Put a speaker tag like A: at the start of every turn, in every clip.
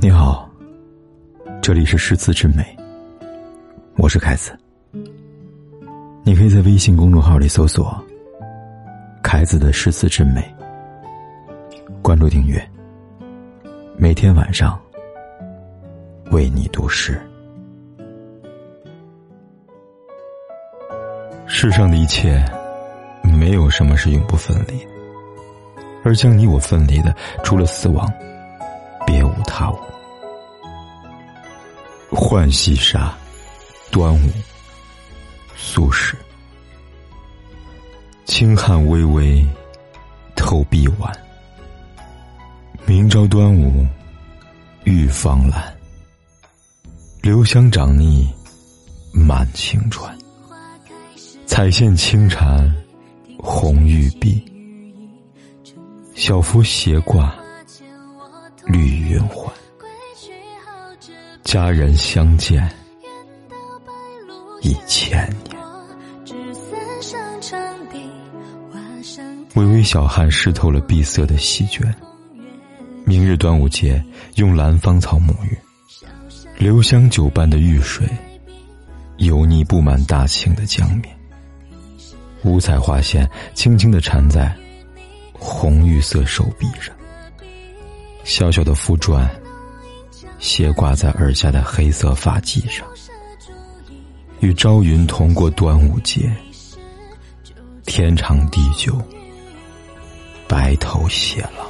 A: 你好，这里是诗词之美，我是凯子。你可以在微信公众号里搜索“凯子的诗词之美”，关注订阅，每天晚上为你读诗。世上的一切，没有什么是永不分离，而将你我分离的，除了死亡。别无他物。浣溪沙，端午，苏轼。清汉微微，透碧晚。明朝端午，玉芳兰。留香长腻，满晴川。彩线轻缠，红玉臂。小幅斜挂。绿，佳人相见一千年。微微小汗湿透了碧色的席卷。明日端午节，用兰芳草沐浴，留香酒般的玉水，油腻布满大清的江面。五彩花线轻轻的缠在红玉色手臂上。小小的符篆，斜挂在耳下的黑色发髻上，与朝云同过端午节。天长地久，白头偕老。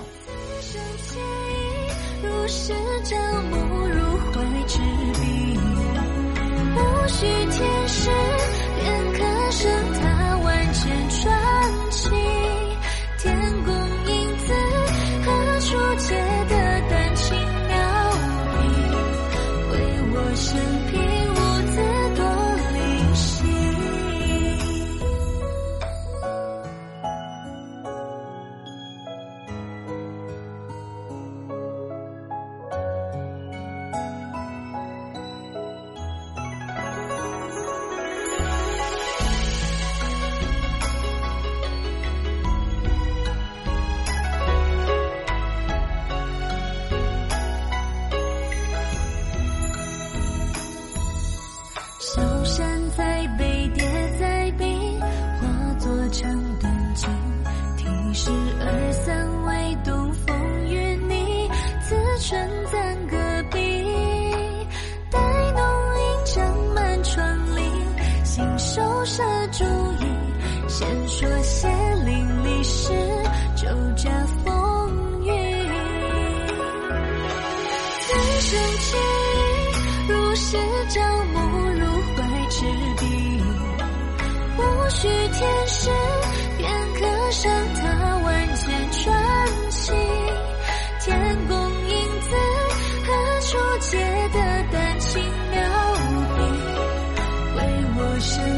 B: 春簪隔壁，待浓荫长满窗棂，信手舍烛意，闲说闲淋。你是酒家风雨，人生际遇，如是朝暮，如怀之笔，无需天使。何处借得丹青妙笔？为我生